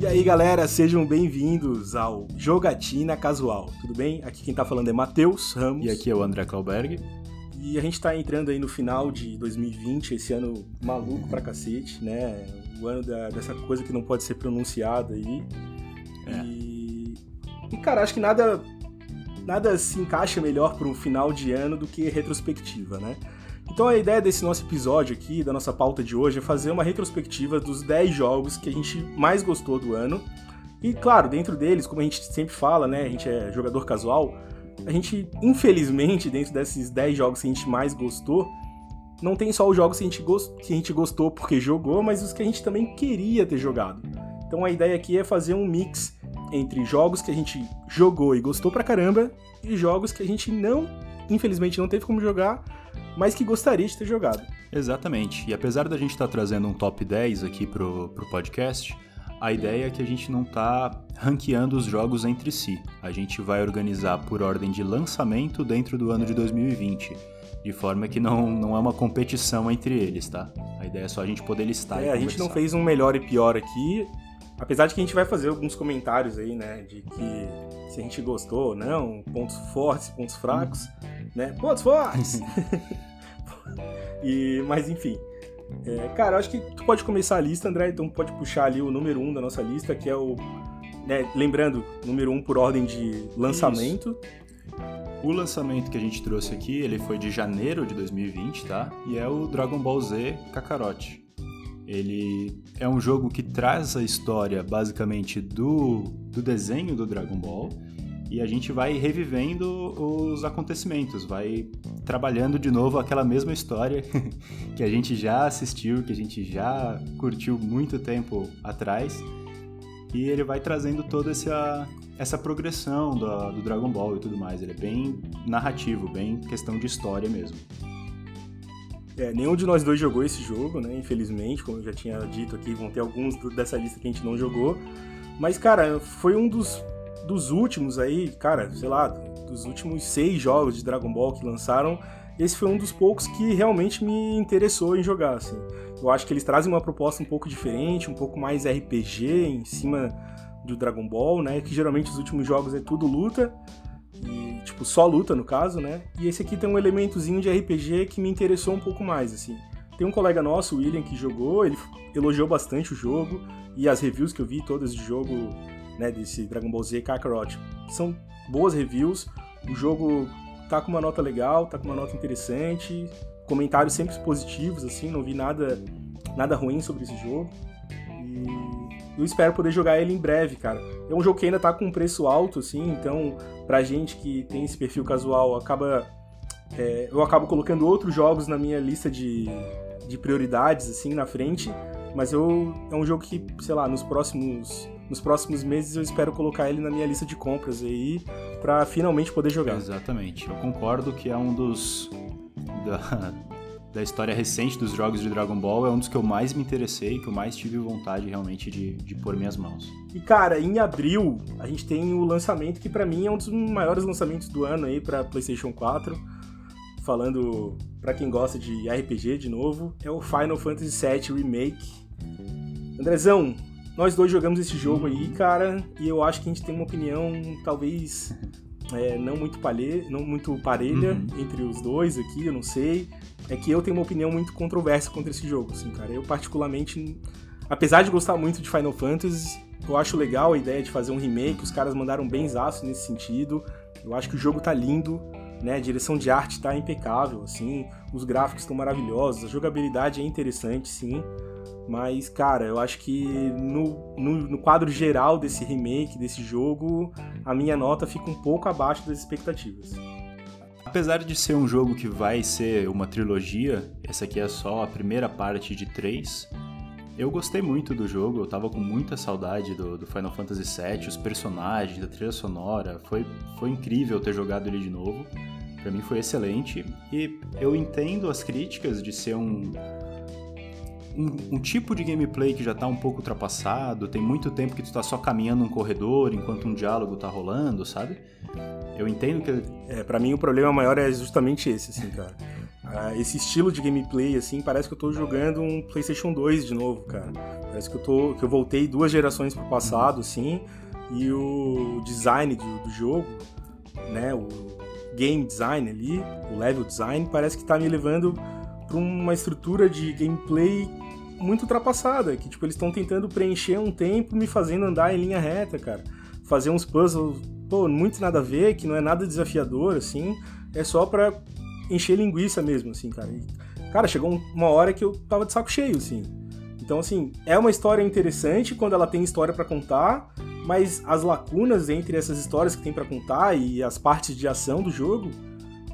E aí, galera, sejam bem-vindos ao Jogatina Casual. Tudo bem? Aqui quem tá falando é Matheus Ramos. E aqui é o André Klauberg. E a gente tá entrando aí no final de 2020, esse ano maluco pra cacete, né? O ano da, dessa coisa que não pode ser pronunciada aí. É. E, e, cara, acho que nada, nada se encaixa melhor para um final de ano do que retrospectiva, né? Então a ideia desse nosso episódio aqui, da nossa pauta de hoje, é fazer uma retrospectiva dos 10 jogos que a gente mais gostou do ano. E claro, dentro deles, como a gente sempre fala, né, a gente é jogador casual, a gente, infelizmente, dentro desses 10 jogos que a gente mais gostou, não tem só os jogos que a gente, gost... que a gente gostou porque jogou, mas os que a gente também queria ter jogado. Então a ideia aqui é fazer um mix entre jogos que a gente jogou e gostou pra caramba e jogos que a gente não, infelizmente, não teve como jogar mas que gostaria de ter jogado. Exatamente. E apesar da gente estar tá trazendo um top 10 aqui pro, pro podcast, a ideia é que a gente não tá ranqueando os jogos entre si. A gente vai organizar por ordem de lançamento dentro do ano de 2020. De forma que não, não é uma competição entre eles, tá? A ideia é só a gente poder listar. É, a gente não fez um melhor e pior aqui. Apesar de que a gente vai fazer alguns comentários aí, né? De que se a gente gostou ou não, pontos fortes, pontos fracos, né? Pontos fortes! e, mas enfim. É, cara, acho que tu pode começar a lista, André, então pode puxar ali o número 1 um da nossa lista, que é o. Né, lembrando, número 1 um por ordem de lançamento. Isso. O lançamento que a gente trouxe aqui, ele foi de janeiro de 2020, tá? E é o Dragon Ball Z Kakarot. Ele é um jogo que traz a história basicamente do, do desenho do Dragon Ball e a gente vai revivendo os acontecimentos, vai trabalhando de novo aquela mesma história que a gente já assistiu, que a gente já curtiu muito tempo atrás. E ele vai trazendo toda essa, essa progressão do, do Dragon Ball e tudo mais. Ele é bem narrativo, bem questão de história mesmo. É, nenhum de nós dois jogou esse jogo, né? Infelizmente, como eu já tinha dito aqui, vão ter alguns dessa lista que a gente não jogou. Mas, cara, foi um dos dos últimos aí, cara, sei lá, dos últimos seis jogos de Dragon Ball que lançaram, esse foi um dos poucos que realmente me interessou em jogar, assim. Eu acho que eles trazem uma proposta um pouco diferente, um pouco mais RPG em cima do Dragon Ball, né? Que geralmente os últimos jogos é tudo luta, tipo, só luta no caso, né? E esse aqui tem um elementozinho de RPG que me interessou um pouco mais, assim. Tem um colega nosso, o William, que jogou, ele elogiou bastante o jogo, e as reviews que eu vi todas de jogo né, desse Dragon Ball Z Kakarot. São boas reviews, o jogo tá com uma nota legal, tá com uma nota interessante, comentários sempre positivos, assim, não vi nada, nada ruim sobre esse jogo. E eu espero poder jogar ele em breve, cara. É um jogo que ainda tá com um preço alto, assim, então pra gente que tem esse perfil casual, acaba. É, eu acabo colocando outros jogos na minha lista de, de prioridades, assim, na frente. Mas eu, é um jogo que, sei lá, nos próximos nos próximos meses eu espero colocar ele na minha lista de compras aí para finalmente poder jogar. Exatamente. Eu concordo que é um dos da, da história recente dos jogos de Dragon Ball é um dos que eu mais me interessei, que eu mais tive vontade realmente de, de pôr minhas mãos. E cara, em abril a gente tem o lançamento que para mim é um dos maiores lançamentos do ano aí para PlayStation 4. Falando para quem gosta de RPG de novo, é o Final Fantasy VII Remake. Andrezão, nós dois jogamos esse jogo aí, cara, e eu acho que a gente tem uma opinião talvez é, não muito palhe, não muito parelha uhum. entre os dois aqui, eu não sei. É que eu tenho uma opinião muito controversa contra esse jogo, assim, cara. Eu particularmente, apesar de gostar muito de Final Fantasy, eu acho legal a ideia de fazer um remake, os caras mandaram bem zaço nesse sentido. Eu acho que o jogo tá lindo, né? A direção de arte tá impecável, assim, os gráficos estão maravilhosos, a jogabilidade é interessante, sim. Mas, cara, eu acho que no, no, no, quadro geral desse remake, desse jogo, a minha nota fica um pouco abaixo das expectativas. Apesar de ser um jogo que vai ser uma trilogia, essa aqui é só a primeira parte de três. Eu gostei muito do jogo, eu tava com muita saudade do, do Final Fantasy VII, os personagens, da trilha sonora. Foi, foi incrível ter jogado ele de novo. Para mim foi excelente. E eu entendo as críticas de ser um, um, um, tipo de gameplay que já tá um pouco ultrapassado, tem muito tempo que tu tá só caminhando um corredor enquanto um diálogo tá rolando, sabe? Eu entendo que. É, pra mim o problema maior é justamente esse, assim, cara. Uh, esse estilo de gameplay, assim, parece que eu tô jogando um PlayStation 2 de novo, cara. Parece que eu, tô, que eu voltei duas gerações pro passado, assim, e o design do, do jogo, né, o game design ali, o level design, parece que tá me levando para uma estrutura de gameplay muito ultrapassada, que tipo eles estão tentando preencher um tempo me fazendo andar em linha reta, cara. Fazer uns puzzles, pô, muito nada a ver, que não é nada desafiador assim, é só para encher linguiça mesmo, assim, cara. E, cara, chegou uma hora que eu tava de saco cheio, assim. Então, assim, é uma história interessante quando ela tem história para contar, mas as lacunas entre essas histórias que tem para contar e as partes de ação do jogo,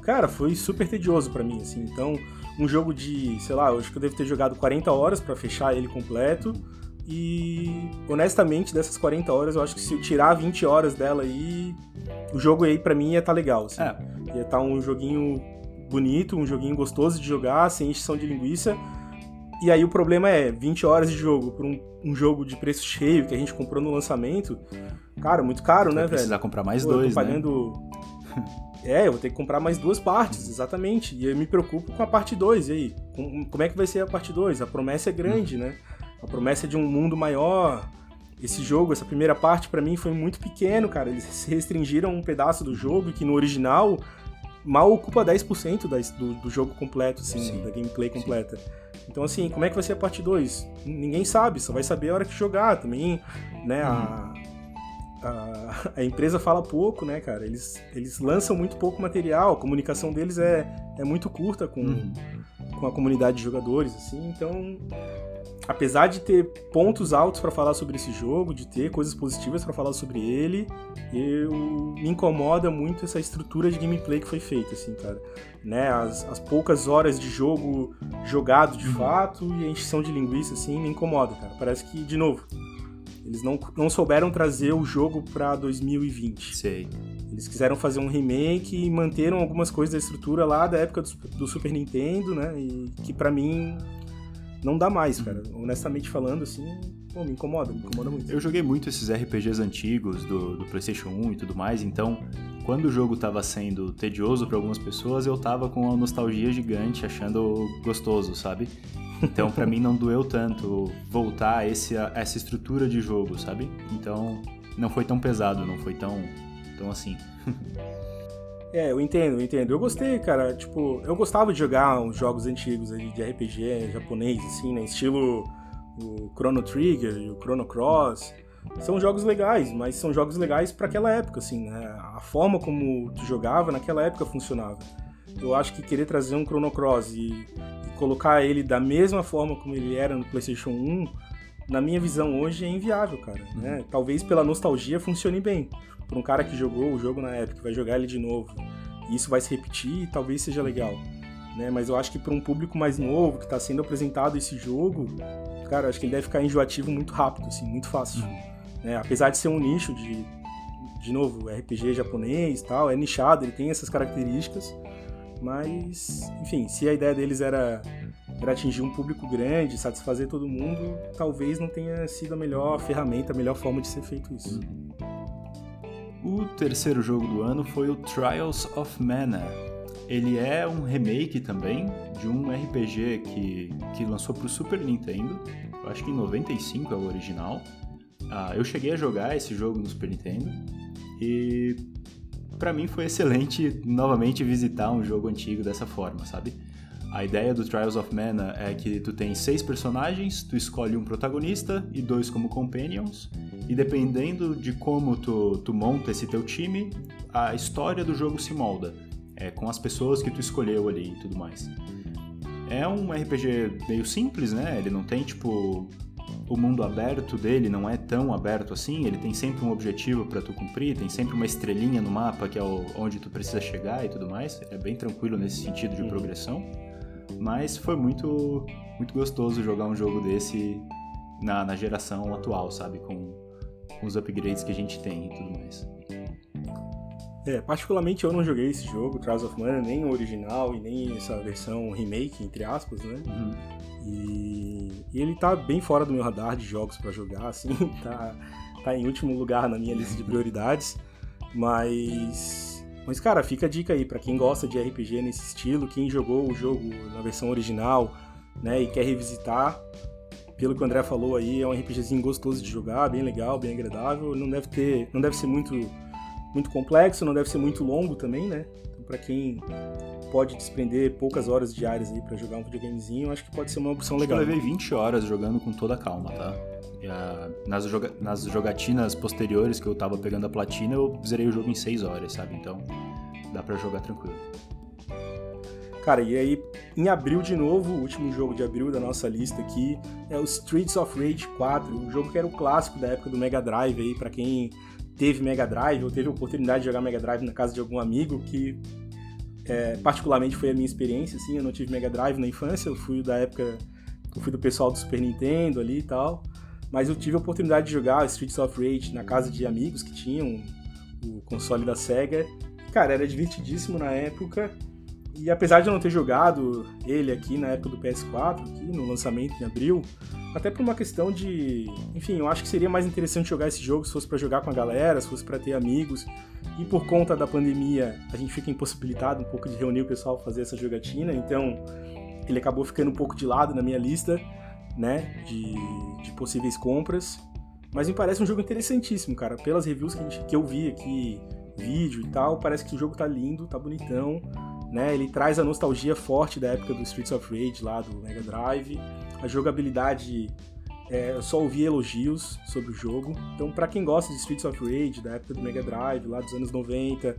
cara, foi super tedioso para mim, assim. Então, um jogo de, sei lá, eu acho que eu devo ter jogado 40 horas para fechar ele completo. E honestamente, dessas 40 horas, eu acho que se eu tirar 20 horas dela aí, o jogo aí para mim ia estar tá legal. Assim. É. Ia estar tá um joguinho bonito, um joguinho gostoso de jogar, sem encheção de linguiça. E aí o problema é 20 horas de jogo por um, um jogo de preço cheio que a gente comprou no lançamento. Cara, muito caro, né, velho? Precisar comprar mais Pô, dois, eu tô né? pagando né? É, eu vou ter que comprar mais duas partes, exatamente. E eu me preocupo com a parte 2. E aí? Como é que vai ser a parte 2? A promessa é grande, né? A promessa é de um mundo maior. Esse jogo, essa primeira parte, para mim foi muito pequeno, cara. Eles se restringiram um pedaço do jogo que no original mal ocupa 10% da, do, do jogo completo, assim, Sim. da gameplay completa. Sim. Então, assim, como é que vai ser a parte 2? Ninguém sabe, só vai saber a hora que jogar também, né? Hum. A, uhum a, a, empresa fala pouco, né, cara? Eles, eles lançam muito pouco material, a comunicação deles é, é muito curta com, uhum. com a comunidade de jogadores, assim, então. Apesar de ter pontos altos para falar sobre esse jogo, de ter coisas positivas para falar sobre ele, eu me incomoda muito essa estrutura de gameplay que foi feita, assim, cara. Né, as, as poucas horas de jogo jogado de uhum. fato e a encheção de linguiça, assim, me incomoda, cara. Parece que, de novo, eles não, não souberam trazer o jogo para 2020. Sei. Eles quiseram fazer um remake e manteram algumas coisas da estrutura lá da época do, do Super Nintendo, né? E que para mim não dá mais, cara. Uhum. Honestamente falando, assim, pô, me incomoda, me incomoda muito. Eu joguei muito esses RPGs antigos do, do PlayStation 1 e tudo mais, então quando o jogo tava sendo tedioso para algumas pessoas, eu tava com uma nostalgia gigante, achando gostoso, sabe? Então, para mim, não doeu tanto voltar a, esse, a essa estrutura de jogo, sabe? Então, não foi tão pesado, não foi tão, tão assim. é, eu entendo, eu entendo. Eu gostei, cara. Tipo, eu gostava de jogar uns jogos antigos de RPG japonês, assim, né? Estilo o Chrono Trigger o Chrono Cross. São jogos legais, mas são jogos legais para aquela época, assim, né? A forma como tu jogava naquela época funcionava. Eu acho que querer trazer um Chrono Cross e colocar ele da mesma forma como ele era no PlayStation 1, na minha visão hoje é inviável, cara. Né? Talvez pela nostalgia funcione bem. Para um cara que jogou o jogo na época, vai jogar ele de novo, e isso vai se repetir e talvez seja legal. Né? Mas eu acho que para um público mais novo que está sendo apresentado esse jogo, cara, acho que ele deve ficar enjoativo muito rápido, assim, muito fácil. Uhum. Né? Apesar de ser um nicho de, de novo, RPG japonês tal, é nichado, ele tem essas características, mas, enfim, se a ideia deles era, era atingir um público grande, satisfazer todo mundo, talvez não tenha sido a melhor ferramenta, a melhor forma de ser feito isso. O terceiro jogo do ano foi o Trials of Mana. Ele é um remake também de um RPG que, que lançou para o Super Nintendo. Eu acho que em 95 é o original. Ah, eu cheguei a jogar esse jogo no Super Nintendo e para mim foi excelente novamente visitar um jogo antigo dessa forma, sabe? A ideia do Trials of Mana é que tu tem seis personagens, tu escolhe um protagonista e dois como companions, e dependendo de como tu, tu monta esse teu time, a história do jogo se molda, é, com as pessoas que tu escolheu ali e tudo mais. É um RPG meio simples, né? Ele não tem, tipo, o mundo aberto dele não é tão aberto assim, ele tem sempre um objetivo para tu cumprir, tem sempre uma estrelinha no mapa que é onde tu precisa chegar e tudo mais. É bem tranquilo nesse sentido de progressão. Mas foi muito muito gostoso jogar um jogo desse na, na geração atual, sabe, com, com os upgrades que a gente tem e tudo mais. É, particularmente eu não joguei esse jogo, Trials of Mana, nem o original e nem essa versão remake, entre aspas, né? Uhum. E, e, ele tá bem fora do meu radar de jogos para jogar, assim, tá, tá em último lugar na minha lista de prioridades. Mas Mas, cara, fica a dica aí para quem gosta de RPG nesse estilo, quem jogou o jogo na versão original, né, e quer revisitar. Pelo que o André falou aí, é um RPGzinho gostoso de jogar, bem legal, bem agradável. Não deve ter, não deve ser muito muito complexo, não deve ser muito longo também, né? Então, para quem pode desprender poucas horas diárias aí para jogar um videogamezinho, acho que pode ser uma opção legal. Eu levei 20 horas jogando com toda a calma, tá? A, nas, joga, nas jogatinas posteriores que eu tava pegando a platina, eu zerei o jogo em 6 horas, sabe? Então dá para jogar tranquilo. Cara, e aí, em abril de novo, o último jogo de abril da nossa lista aqui é o Streets of Rage 4, um jogo que era o clássico da época do Mega Drive aí, para quem teve Mega Drive ou teve a oportunidade de jogar Mega Drive na casa de algum amigo, que é, particularmente foi a minha experiência, assim, eu não tive Mega Drive na infância, eu fui da época, eu fui do pessoal do Super Nintendo ali e tal, mas eu tive a oportunidade de jogar Streets of Rage na casa de amigos que tinham o console da Sega. Cara, era divertidíssimo na época. E apesar de eu não ter jogado ele aqui na época do PS4, aqui no lançamento em abril, até por uma questão de. Enfim, eu acho que seria mais interessante jogar esse jogo se fosse para jogar com a galera, se fosse para ter amigos. E por conta da pandemia, a gente fica impossibilitado um pouco de reunir o pessoal fazer essa jogatina, então ele acabou ficando um pouco de lado na minha lista, né, de, de possíveis compras. Mas me parece um jogo interessantíssimo, cara. Pelas reviews que, gente, que eu vi aqui, vídeo e tal, parece que o jogo tá lindo, tá bonitão né? Ele traz a nostalgia forte da época do Streets of Rage lá do Mega Drive. A jogabilidade, é, eu só ouvi elogios sobre o jogo. Então, para quem gosta de Streets of Rage da época do Mega Drive, lá dos anos 90,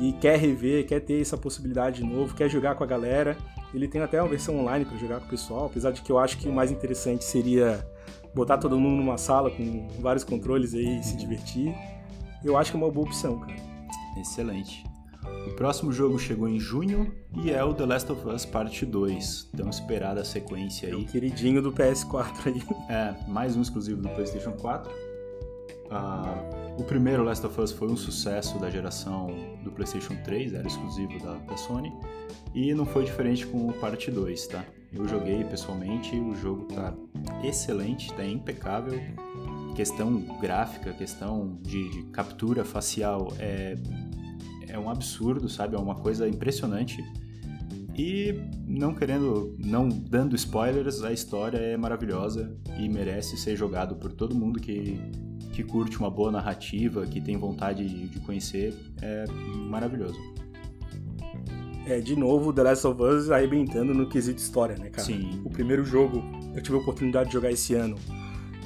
e quer rever, quer ter essa possibilidade de novo, quer jogar com a galera, ele tem até uma versão online para jogar com o pessoal, apesar de que eu acho que o mais interessante seria botar todo mundo numa sala com vários controles aí e se divertir. Eu acho que é uma boa opção, cara. Excelente. O próximo jogo chegou em junho e é o The Last of Us Parte 2. Tão esperada sequência aí. É o queridinho do PS4 aí. É, mais um exclusivo do PlayStation 4. Ah, o primeiro Last of Us foi um sucesso da geração do PlayStation 3, era exclusivo da, da Sony. E não foi diferente com o Parte 2, tá? Eu joguei pessoalmente, o jogo tá excelente, tá impecável. Questão gráfica, questão de, de captura facial é é um absurdo, sabe? É uma coisa impressionante. E não querendo, não dando spoilers, a história é maravilhosa e merece ser jogado por todo mundo que, que curte uma boa narrativa, que tem vontade de, de conhecer. É maravilhoso. É, de novo, The Last of Us arrebentando no quesito história, né, cara? Sim. O primeiro jogo, eu tive a oportunidade de jogar esse ano.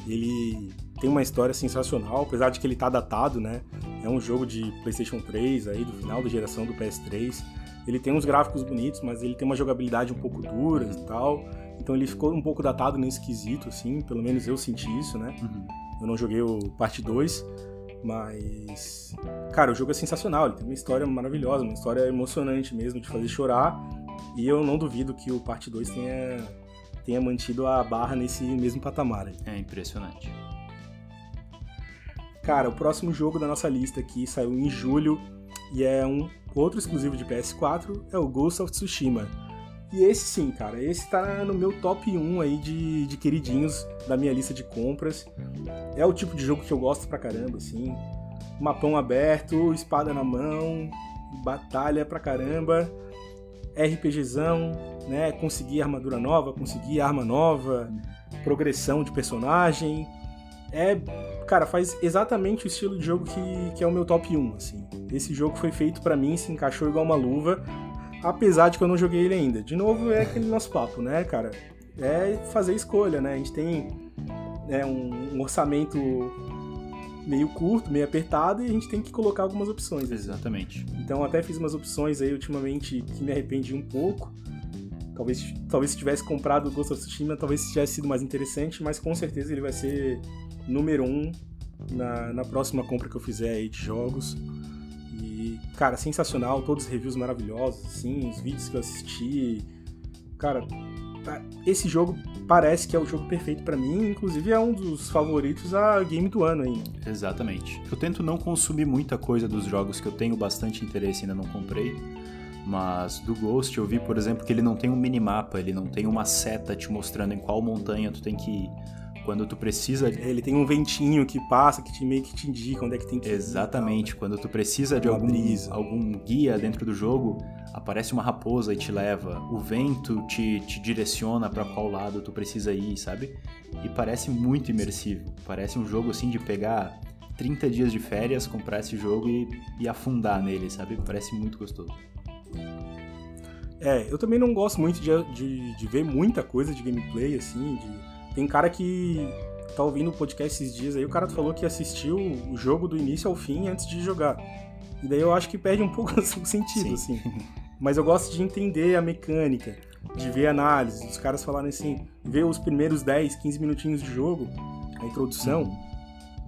Ele tem uma história sensacional, apesar de que ele tá datado, né? É um jogo de PlayStation 3 aí do final da geração do PS3. Ele tem uns gráficos bonitos, mas ele tem uma jogabilidade um pouco dura e tal. Então ele ficou um pouco datado nesse quesito, assim, pelo menos eu senti isso, né? Uhum. Eu não joguei o parte 2, mas cara, o jogo é sensacional, ele tem uma história maravilhosa, uma história emocionante mesmo de fazer chorar. E eu não duvido que o parte 2 tenha tenha mantido a barra nesse mesmo patamar. Aí. É impressionante. Cara, o próximo jogo da nossa lista aqui saiu em julho e é um outro exclusivo de PS4, é o Ghost of Tsushima. E esse sim, cara, esse tá no meu top 1 aí de, de queridinhos da minha lista de compras. É o tipo de jogo que eu gosto pra caramba, assim. Mapão aberto, espada na mão, batalha pra caramba, RPGzão, né? Conseguir armadura nova, conseguir arma nova, progressão de personagem. É cara, faz exatamente o estilo de jogo que, que é o meu top 1, assim. Esse jogo foi feito para mim, se encaixou igual uma luva, apesar de que eu não joguei ele ainda. De novo, é aquele nosso papo, né, cara? É fazer escolha, né? A gente tem né, um, um orçamento meio curto, meio apertado, e a gente tem que colocar algumas opções. Assim. Exatamente. Então até fiz umas opções aí ultimamente que me arrependi um pouco. Talvez, talvez se tivesse comprado o Ghost of Tsushima, talvez tivesse sido mais interessante, mas com certeza ele vai ser número um na, na próxima compra que eu fizer aí de jogos. E, cara, sensacional, todos os reviews maravilhosos, assim, os vídeos que eu assisti. Cara, tá, esse jogo parece que é o jogo perfeito para mim, inclusive é um dos favoritos a game do ano ainda. Exatamente. Eu tento não consumir muita coisa dos jogos que eu tenho bastante interesse e ainda não comprei. Mas do Ghost eu vi, por exemplo, que ele não tem um minimapa, ele não tem uma seta te mostrando em qual montanha tu tem que ir quando tu precisa. Ele tem um ventinho que passa, que te meio que te indica onde é que tem que Exatamente. Ir, né? Quando tu precisa de algum, algum guia dentro do jogo, aparece uma raposa e te leva. O vento te, te direciona para qual lado tu precisa ir, sabe? E parece muito imersivo. Parece um jogo assim de pegar 30 dias de férias, comprar esse jogo e, e afundar nele, sabe? Parece muito gostoso. É, eu também não gosto muito de, de, de, ver muita coisa de gameplay, assim. De... Tem cara que tá ouvindo o podcast esses dias aí, o cara falou que assistiu o jogo do início ao fim antes de jogar. E daí eu acho que perde um pouco o sentido, Sim. assim. Mas eu gosto de entender a mecânica, de ver análise, os caras falarem assim, ver os primeiros 10, 15 minutinhos de jogo, a introdução,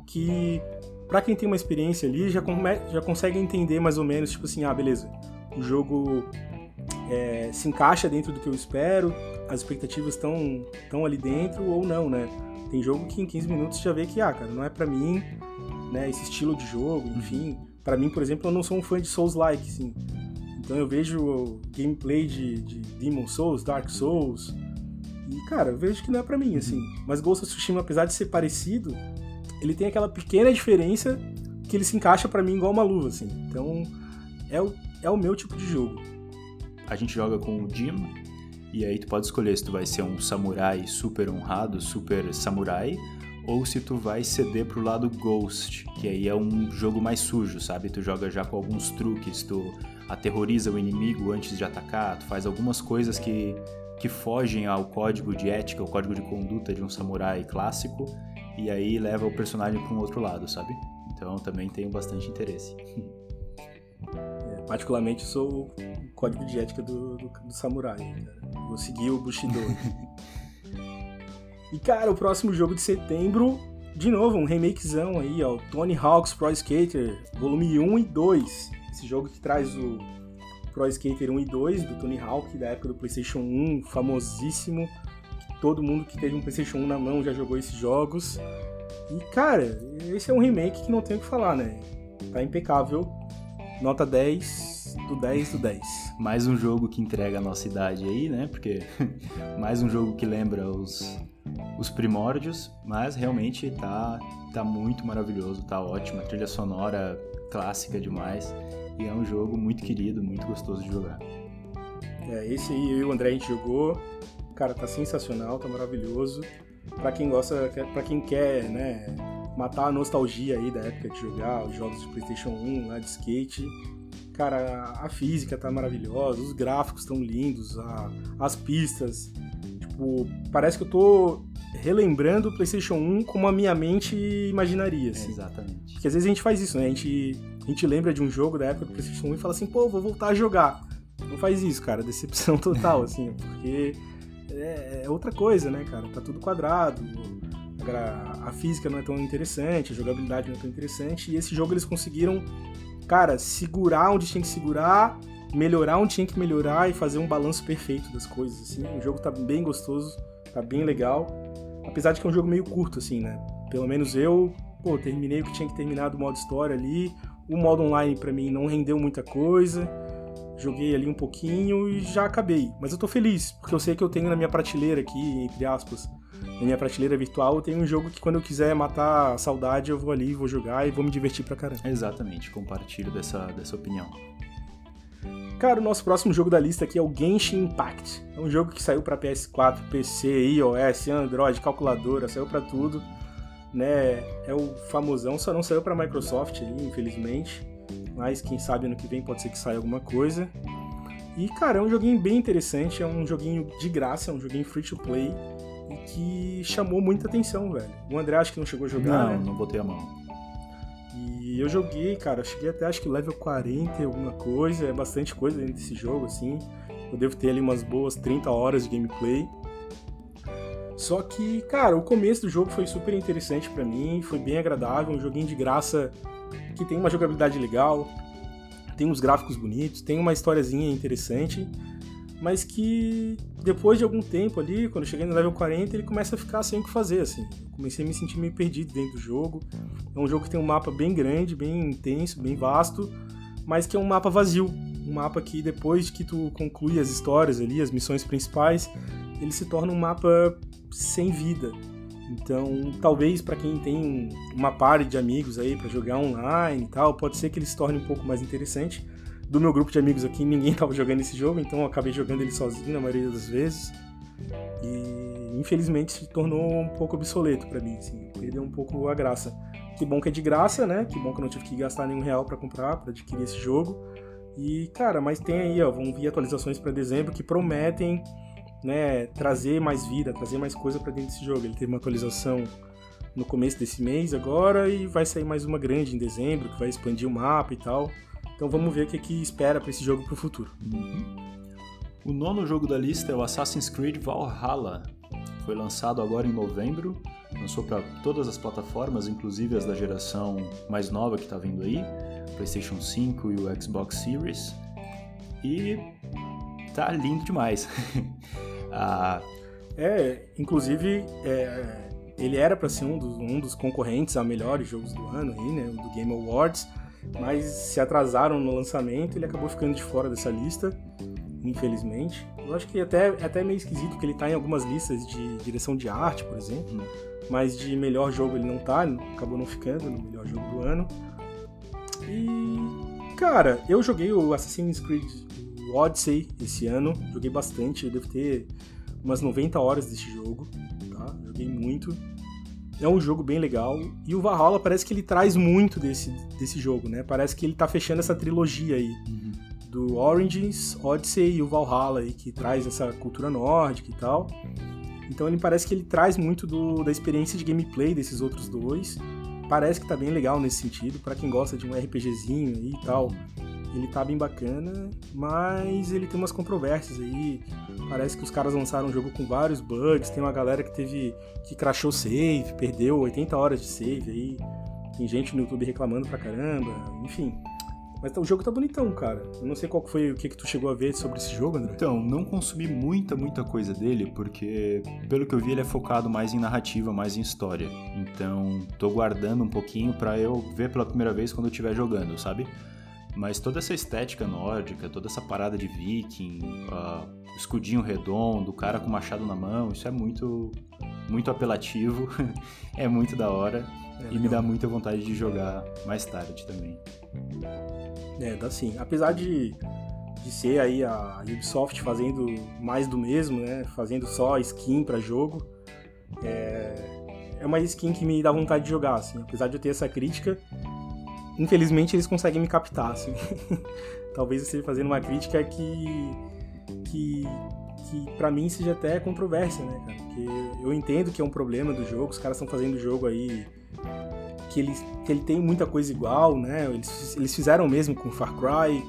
que para quem tem uma experiência ali já, come, já consegue entender mais ou menos, tipo assim, ah, beleza, o jogo é, se encaixa dentro do que eu espero, as expectativas estão tão ali dentro ou não, né? Tem jogo que em 15 minutos já vê que, ah, cara, não é para mim, né? Esse estilo de jogo, enfim. para mim, por exemplo, eu não sou um fã de Souls-like, assim. Então eu vejo gameplay de, de Demon Souls, Dark Souls, e, cara, eu vejo que não é para mim, assim. Mas Ghost of Tsushima, apesar de ser parecido, ele tem aquela pequena diferença que ele se encaixa para mim igual uma luva, assim. Então, é o, é o meu tipo de jogo a gente joga com o Jim, e aí tu pode escolher se tu vai ser um samurai super honrado, super samurai, ou se tu vai ceder pro lado Ghost, que aí é um jogo mais sujo, sabe? Tu joga já com alguns truques, tu aterroriza o inimigo antes de atacar, tu faz algumas coisas que, que fogem ao código de ética, ao código de conduta de um samurai clássico, e aí leva o personagem para um outro lado, sabe? Então também tenho bastante interesse. É, particularmente sou código de ética do, do, do samurai, cara. Vou seguir o Bushido. e, cara, o próximo jogo de setembro, de novo, um remakezão aí, ó. Tony Hawk's Pro Skater, volume 1 e 2. Esse jogo que traz o Pro Skater 1 e 2 do Tony Hawk, da época do PlayStation 1, famosíssimo. Todo mundo que teve um PlayStation 1 na mão já jogou esses jogos. E, cara, esse é um remake que não tem o que falar, né? Tá impecável. Nota 10, do 10 do 10. Mais um jogo que entrega a nossa idade aí, né? Porque mais um jogo que lembra os, os primórdios, mas realmente tá, tá muito maravilhoso, tá ótimo. A trilha sonora clássica demais. E é um jogo muito querido, muito gostoso de jogar. É, esse aí eu e o André a gente jogou. Cara, tá sensacional, tá maravilhoso. Para quem gosta, para quem quer, né, matar a nostalgia aí da época de jogar os jogos de PlayStation 1 lá de skate, cara, a física tá maravilhosa, os gráficos estão lindos, a, as pistas. Tipo, parece que eu tô relembrando o PlayStation 1 como a minha mente imaginaria. Assim. É, exatamente. Porque às vezes a gente faz isso, né? A gente, a gente lembra de um jogo da época do PlayStation 1 e fala assim, pô, vou voltar a jogar. Não faz isso, cara. Decepção total, assim, porque é, é, outra coisa, né, cara? Tá tudo quadrado. A, física não é tão interessante, a jogabilidade não é tão interessante. E esse jogo eles conseguiram cara, segurar onde tinha que segurar, melhorar onde tinha que melhorar e fazer um balanço perfeito das coisas, assim. O jogo tá bem gostoso, tá bem legal. Apesar de que é um jogo meio curto, assim, né? Pelo menos eu, pô, terminei o que tinha que terminar do modo história ali. O modo online para mim não rendeu muita coisa. Joguei ali um pouquinho e já acabei. Mas eu tô feliz, porque eu sei que eu tenho na minha prateleira aqui, entre aspas, na minha prateleira virtual, eu tenho um jogo que quando eu quiser matar a saudade, eu vou ali, vou jogar e vou me divertir pra caramba. Exatamente, compartilho dessa, dessa opinião. Cara, o nosso próximo jogo da lista aqui é o Genshin Impact. É um jogo que saiu para PS4, PC, iOS, Android, calculadora, saiu para tudo. Né? É o famosão, só não saiu para Microsoft infelizmente. Mas quem sabe ano que vem pode ser que saia alguma coisa. E, cara, é um joguinho bem interessante, é um joguinho de graça, é um joguinho free to play e que chamou muita atenção, velho. O André acho que não chegou a jogar, Não, né? não botei a mão. E eu joguei, cara, cheguei até acho que level 40 e alguma coisa, é bastante coisa dentro desse jogo, assim. Eu devo ter ali umas boas 30 horas de gameplay. Só que, cara, o começo do jogo foi super interessante para mim, foi bem agradável, um joguinho de graça que tem uma jogabilidade legal, tem uns gráficos bonitos, tem uma historiazinha interessante mas que depois de algum tempo ali, quando eu cheguei no level 40, ele começa a ficar sem o que fazer, assim. Eu comecei a me sentir meio perdido dentro do jogo. É um jogo que tem um mapa bem grande, bem intenso, bem vasto, mas que é um mapa vazio. Um mapa que depois que tu conclui as histórias ali, as missões principais, ele se torna um mapa sem vida. Então, talvez para quem tem uma party de amigos aí para jogar online e tal, pode ser que ele se torne um pouco mais interessante. Do meu grupo de amigos aqui, ninguém tava jogando esse jogo, então eu acabei jogando ele sozinho na maioria das vezes. E infelizmente se tornou um pouco obsoleto para mim, assim, perdeu um pouco a graça. Que bom que é de graça, né? Que bom que eu não tive que gastar nenhum real para comprar, para adquirir esse jogo. E, cara, mas tem aí, ó, vão vir atualizações para dezembro que prometem né, trazer mais vida, trazer mais coisa para dentro desse jogo. Ele teve uma atualização no começo desse mês agora e vai sair mais uma grande em dezembro que vai expandir o mapa e tal. Então vamos ver o que, que espera para esse jogo para o futuro. Uhum. O nono jogo da lista é o Assassin's Creed Valhalla. Foi lançado agora em novembro, lançou para todas as plataformas, inclusive as da geração mais nova que está vindo aí, PlayStation 5 e o Xbox Series. E tá lindo demais. Ah, é, inclusive, é, ele era para ser um dos, um dos concorrentes a melhores jogos do ano aí, né, do Game Awards, mas se atrasaram no lançamento, ele acabou ficando de fora dessa lista, infelizmente. Eu acho que até é até meio esquisito que ele tá em algumas listas de direção de arte, por exemplo, hum. mas de melhor jogo ele não tá, acabou não ficando no melhor jogo do ano. E cara, eu joguei o Assassin's Creed Odyssey esse ano, joguei bastante, eu devo ter umas 90 horas desse jogo, tá? Joguei muito. É um jogo bem legal. E o Valhalla parece que ele traz muito desse, desse jogo, né? Parece que ele tá fechando essa trilogia aí. Uhum. Do Origins, Odyssey e o Valhalla aí, que traz essa cultura nórdica e tal. Então ele parece que ele traz muito do, da experiência de gameplay desses outros dois. Parece que tá bem legal nesse sentido, para quem gosta de um RPGzinho aí e tal. Ele tá bem bacana, mas ele tem umas controvérsias aí. Parece que os caras lançaram um jogo com vários bugs, tem uma galera que teve que crashou save, perdeu 80 horas de save aí. Tem gente no YouTube reclamando pra caramba, enfim. Mas o jogo tá bonitão, cara. Eu não sei qual foi o que, que tu chegou a ver sobre esse jogo, André. Então, não consumi muita, muita coisa dele, porque, pelo que eu vi, ele é focado mais em narrativa, mais em história. Então, tô guardando um pouquinho para eu ver pela primeira vez quando eu estiver jogando, sabe? Mas toda essa estética nórdica, toda essa parada de viking, uh, escudinho redondo, o cara com machado na mão, isso é muito, muito apelativo, é muito da hora é, e me dá muita vontade de jogar mais tarde também. É, dá sim. Apesar de, de ser aí a Ubisoft fazendo mais do mesmo, né? Fazendo só skin para jogo, é, é uma skin que me dá vontade de jogar, assim. Apesar de eu ter essa crítica, infelizmente eles conseguem me captar, assim. Talvez eu esteja fazendo uma crítica que que que para mim seja até controvérsia, né, cara? Porque eu entendo que é um problema do jogo, os caras estão fazendo o jogo aí que ele, que ele tem muita coisa igual, né? Eles, eles fizeram mesmo com Far Cry,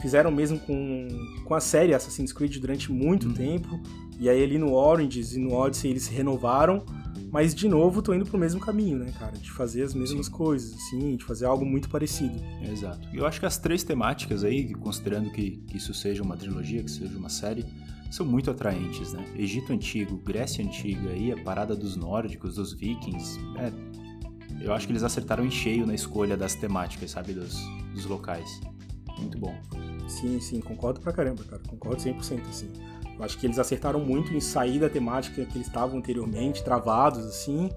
fizeram mesmo com, com a série Assassin's Creed durante muito uhum. tempo, e aí ali no Origins e no Odyssey eles se renovaram, mas, de novo, tô indo pro mesmo caminho, né, cara? De fazer as mesmas Sim. coisas, assim, de fazer algo muito parecido. Exato. E eu acho que as três temáticas aí, considerando que, que isso seja uma trilogia, que seja uma série, são muito atraentes, né? Egito Antigo, Grécia Antiga aí, a parada dos nórdicos, dos vikings. É, eu acho que eles acertaram em cheio na escolha das temáticas, sabe? Dos, dos locais. Muito bom. Sim, sim, concordo pra caramba, cara. Concordo 100%, assim. Eu acho que eles acertaram muito em sair da temática que eles estavam anteriormente, travados assim,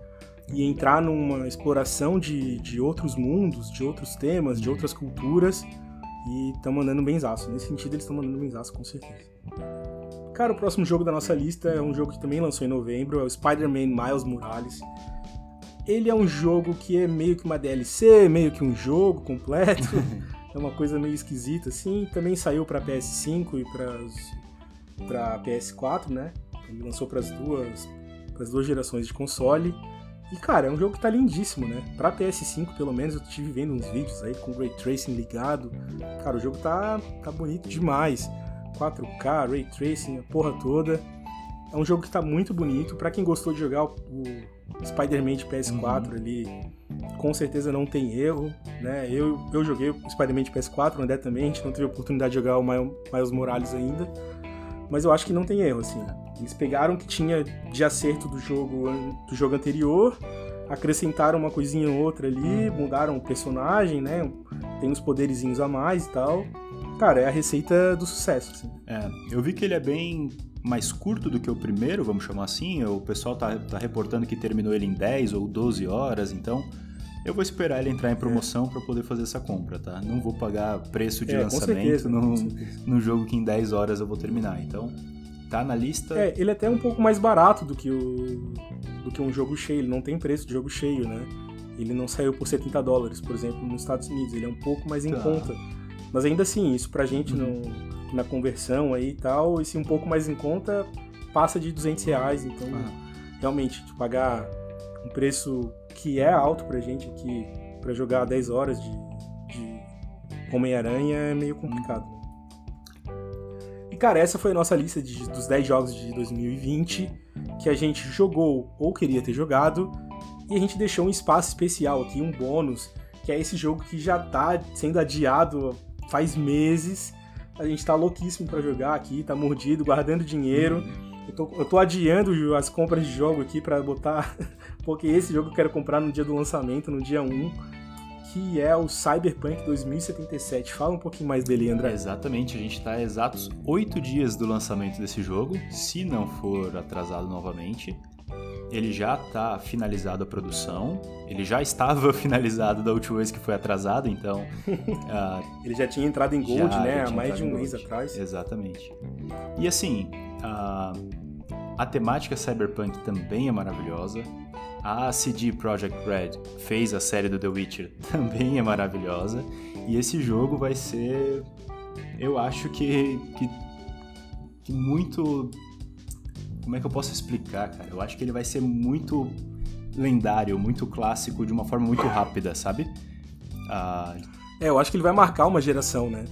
e entrar numa exploração de, de outros mundos, de outros temas, de outras culturas, e estão mandando benzaço. Nesse sentido, eles estão mandando benzaço, com certeza. Cara, o próximo jogo da nossa lista é um jogo que também lançou em novembro, é o Spider-Man Miles Morales. Ele é um jogo que é meio que uma DLC, meio que um jogo completo. é uma coisa meio esquisita, assim. Também saiu para PS5 e para para PS4, né? Ele lançou para as duas, as duas gerações de console. E cara, é um jogo que tá lindíssimo, né? Pra PS5, pelo menos, eu tive vendo uns vídeos aí com o Ray Tracing ligado. Cara, o jogo tá, tá bonito demais. 4K, Ray Tracing, a porra toda. É um jogo que tá muito bonito. Para quem gostou de jogar o, o Spider-Man de PS4 uhum. ali, com certeza não tem erro, né? Eu, eu joguei o Spider-Man de PS4, o André também, a gente não teve oportunidade de jogar o Miles Morales ainda mas eu acho que não tem erro, assim. Eles pegaram o que tinha de acerto do jogo, do jogo anterior, acrescentaram uma coisinha ou outra ali, mudaram o personagem, né? Tem uns poderizinhos a mais e tal. Cara, é a receita do sucesso, assim. É, eu vi que ele é bem mais curto do que o primeiro, vamos chamar assim. O pessoal tá, tá reportando que terminou ele em 10 ou 12 horas, então eu vou esperar ele entrar em promoção é. para poder fazer essa compra, tá? Não vou pagar preço de é, lançamento num, num jogo que em 10 horas eu vou terminar. Então, tá na lista. É, ele é até um pouco mais barato do que o do que um jogo cheio, ele não tem preço de jogo cheio, né? Ele não saiu por 70 dólares, por exemplo, nos Estados Unidos, ele é um pouco mais em tá. conta. Mas ainda assim, isso pra gente uhum. no, na conversão aí e tal, esse um pouco mais em conta passa de 200 reais, então ah. realmente, pagar um preço que é alto pra gente aqui, para jogar 10 horas de, de Homem-Aranha é meio complicado. E cara, essa foi a nossa lista de, dos 10 jogos de 2020 que a gente jogou ou queria ter jogado. E a gente deixou um espaço especial aqui, um bônus, que é esse jogo que já tá sendo adiado faz meses. A gente tá louquíssimo para jogar aqui, tá mordido, guardando dinheiro. Eu tô, eu tô adiando as compras de jogo aqui para botar porque esse jogo eu quero comprar no dia do lançamento, no dia 1, que é o Cyberpunk 2077. Fala um pouquinho mais dele, André. Exatamente, a gente está a exatos oito dias do lançamento desse jogo, se não for atrasado novamente. Ele já está finalizado a produção, ele já estava finalizado da última vez que foi atrasado, então. uh, ele já tinha entrado em Gold, já, né? Há mais de um mês atrás. Exatamente. E assim, uh, a temática Cyberpunk também é maravilhosa. A CD Projekt Red fez a série do The Witcher, também é maravilhosa. E esse jogo vai ser, eu acho que, que, que muito. Como é que eu posso explicar, cara? Eu acho que ele vai ser muito lendário, muito clássico, de uma forma muito rápida, sabe? Ah... É, eu acho que ele vai marcar uma geração, né?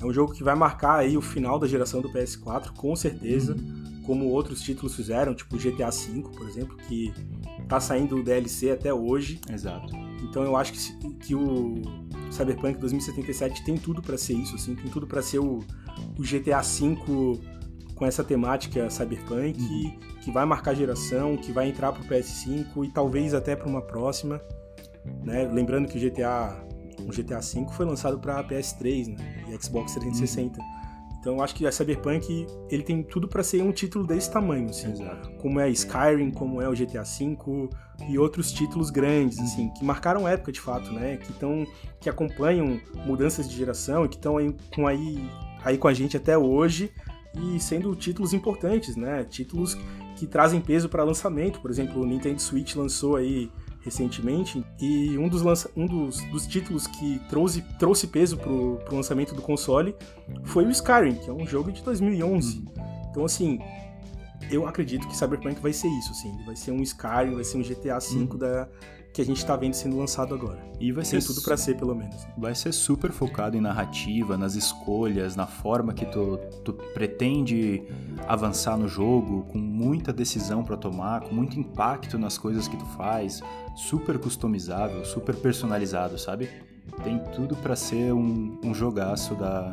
É um jogo que vai marcar aí o final da geração do PS4, com certeza. Uhum. Como outros títulos fizeram, tipo GTA V, por exemplo, que tá saindo o DLC até hoje. Exato. Então eu acho que, que o Cyberpunk 2077 tem tudo para ser isso, assim, tem tudo para ser o, o, GTA V com essa temática Cyberpunk, uhum. que vai marcar geração, que vai entrar pro PS5 e talvez até para uma próxima. Né? Lembrando que o GTA, o GTA V foi lançado para PS3 né? e Xbox 360. Uhum. Então eu acho que a Cyberpunk ele tem tudo para ser um título desse tamanho, assim, Exato. como é Skyrim, como é o GTA V e outros títulos grandes, assim, que marcaram época de fato, né? Que estão que acompanham mudanças de geração e que estão aí com aí aí com a gente até hoje e sendo títulos importantes, né? Títulos que trazem peso para lançamento, por exemplo, o Nintendo Switch lançou aí recentemente, e um dos, lança um dos, dos títulos que trouxe, trouxe peso pro, pro lançamento do console foi o Skyrim, que é um jogo de 2011. Então, assim, eu acredito que Cyberpunk vai ser isso, assim. Vai ser um Skyrim, vai ser um GTA V uhum. da, que a gente tá vendo sendo lançado agora. E vai Tem ser tudo para ser, pelo menos. Vai ser super focado em narrativa, nas escolhas, na forma que tu, tu pretende avançar no jogo, com muita decisão para tomar, com muito impacto nas coisas que tu faz, super customizável, super personalizado, sabe? Tem tudo para ser um, um jogaço da,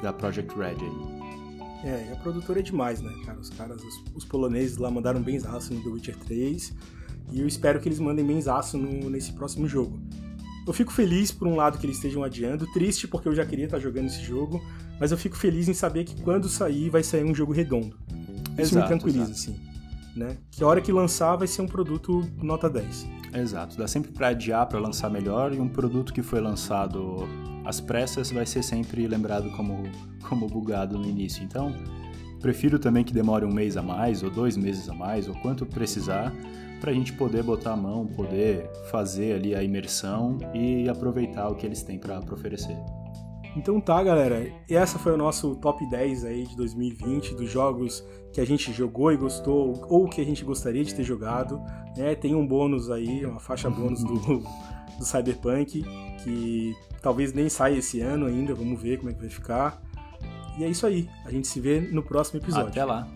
da Project Red aí. É, a produtora é demais, né, cara? Os caras, os, os poloneses lá mandaram bem no The Witcher 3 e eu espero que eles mandem benzaço no, nesse próximo jogo. Eu fico feliz por um lado que eles estejam adiando, triste porque eu já queria estar jogando esse jogo, mas eu fico feliz em saber que quando sair vai sair um jogo redondo. Isso exato, me tranquiliza, exato. assim. Né? Que a hora que lançar vai ser um produto nota 10. Exato, dá sempre para adiar para lançar melhor e um produto que foi lançado às pressas vai ser sempre lembrado como, como bugado no início. Então, prefiro também que demore um mês a mais, ou dois meses a mais, ou quanto precisar, para a gente poder botar a mão, poder fazer ali a imersão e aproveitar o que eles têm para oferecer. Então tá, galera. E essa foi o nosso top 10 aí de 2020 dos jogos que a gente jogou e gostou ou que a gente gostaria de ter jogado. Né? Tem um bônus aí, uma faixa bônus do, do Cyberpunk que talvez nem saia esse ano ainda. Vamos ver como é que vai ficar. E é isso aí. A gente se vê no próximo episódio. Até lá.